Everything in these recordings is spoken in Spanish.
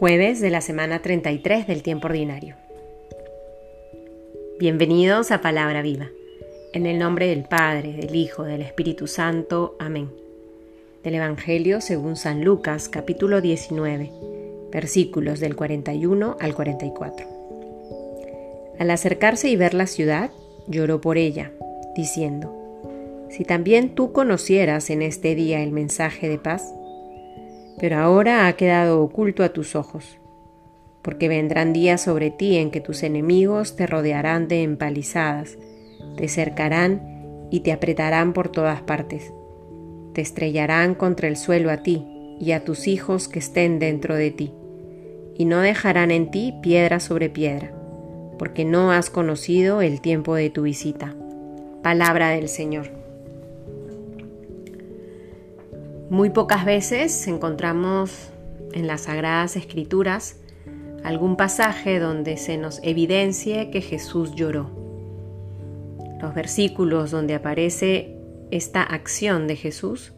Jueves de la semana 33 del tiempo ordinario. Bienvenidos a Palabra Viva. En el nombre del Padre, del Hijo, del Espíritu Santo. Amén. Del Evangelio según San Lucas, capítulo 19, versículos del 41 al 44. Al acercarse y ver la ciudad, lloró por ella, diciendo, Si también tú conocieras en este día el mensaje de paz, pero ahora ha quedado oculto a tus ojos, porque vendrán días sobre ti en que tus enemigos te rodearán de empalizadas, te cercarán y te apretarán por todas partes, te estrellarán contra el suelo a ti y a tus hijos que estén dentro de ti, y no dejarán en ti piedra sobre piedra, porque no has conocido el tiempo de tu visita. Palabra del Señor. Muy pocas veces encontramos en las Sagradas Escrituras algún pasaje donde se nos evidencie que Jesús lloró. Los versículos donde aparece esta acción de Jesús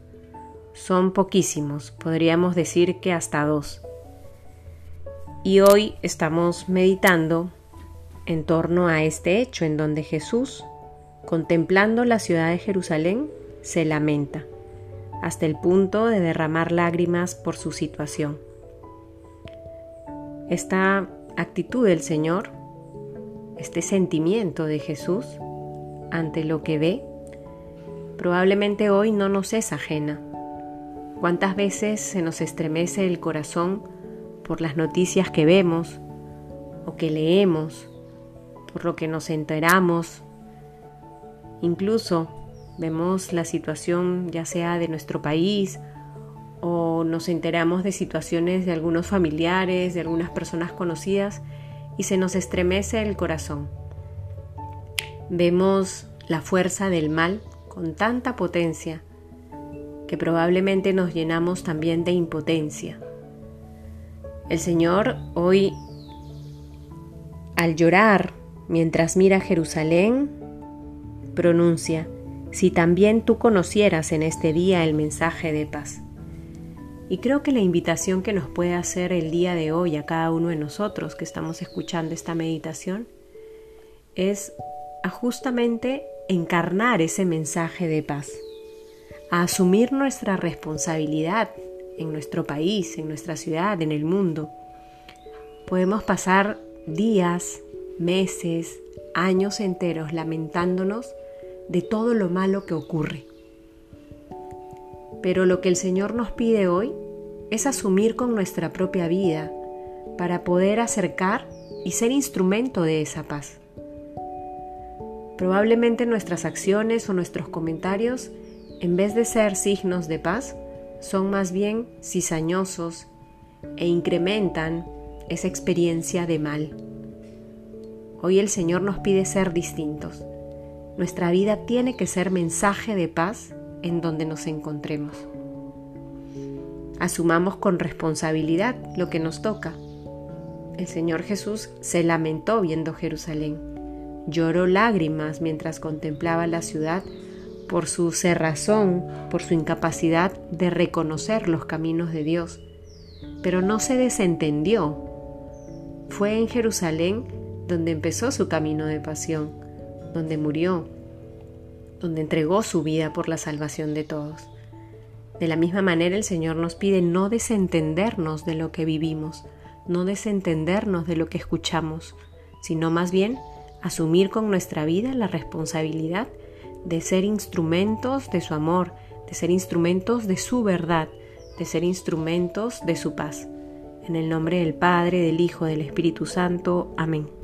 son poquísimos, podríamos decir que hasta dos. Y hoy estamos meditando en torno a este hecho en donde Jesús, contemplando la ciudad de Jerusalén, se lamenta hasta el punto de derramar lágrimas por su situación. Esta actitud del Señor, este sentimiento de Jesús ante lo que ve, probablemente hoy no nos es ajena. ¿Cuántas veces se nos estremece el corazón por las noticias que vemos o que leemos, por lo que nos enteramos, incluso vemos la situación ya sea de nuestro país o nos enteramos de situaciones de algunos familiares, de algunas personas conocidas y se nos estremece el corazón. Vemos la fuerza del mal con tanta potencia que probablemente nos llenamos también de impotencia. El Señor hoy, al llorar mientras mira Jerusalén, pronuncia, si también tú conocieras en este día el mensaje de paz. Y creo que la invitación que nos puede hacer el día de hoy a cada uno de nosotros que estamos escuchando esta meditación es a justamente encarnar ese mensaje de paz, a asumir nuestra responsabilidad en nuestro país, en nuestra ciudad, en el mundo. Podemos pasar días, meses, años enteros lamentándonos de todo lo malo que ocurre. Pero lo que el Señor nos pide hoy es asumir con nuestra propia vida para poder acercar y ser instrumento de esa paz. Probablemente nuestras acciones o nuestros comentarios, en vez de ser signos de paz, son más bien cizañosos e incrementan esa experiencia de mal. Hoy el Señor nos pide ser distintos. Nuestra vida tiene que ser mensaje de paz en donde nos encontremos. Asumamos con responsabilidad lo que nos toca. El Señor Jesús se lamentó viendo Jerusalén. Lloró lágrimas mientras contemplaba la ciudad por su cerrazón, por su incapacidad de reconocer los caminos de Dios. Pero no se desentendió. Fue en Jerusalén donde empezó su camino de pasión donde murió, donde entregó su vida por la salvación de todos. De la misma manera el Señor nos pide no desentendernos de lo que vivimos, no desentendernos de lo que escuchamos, sino más bien asumir con nuestra vida la responsabilidad de ser instrumentos de su amor, de ser instrumentos de su verdad, de ser instrumentos de su paz. En el nombre del Padre, del Hijo, del Espíritu Santo. Amén.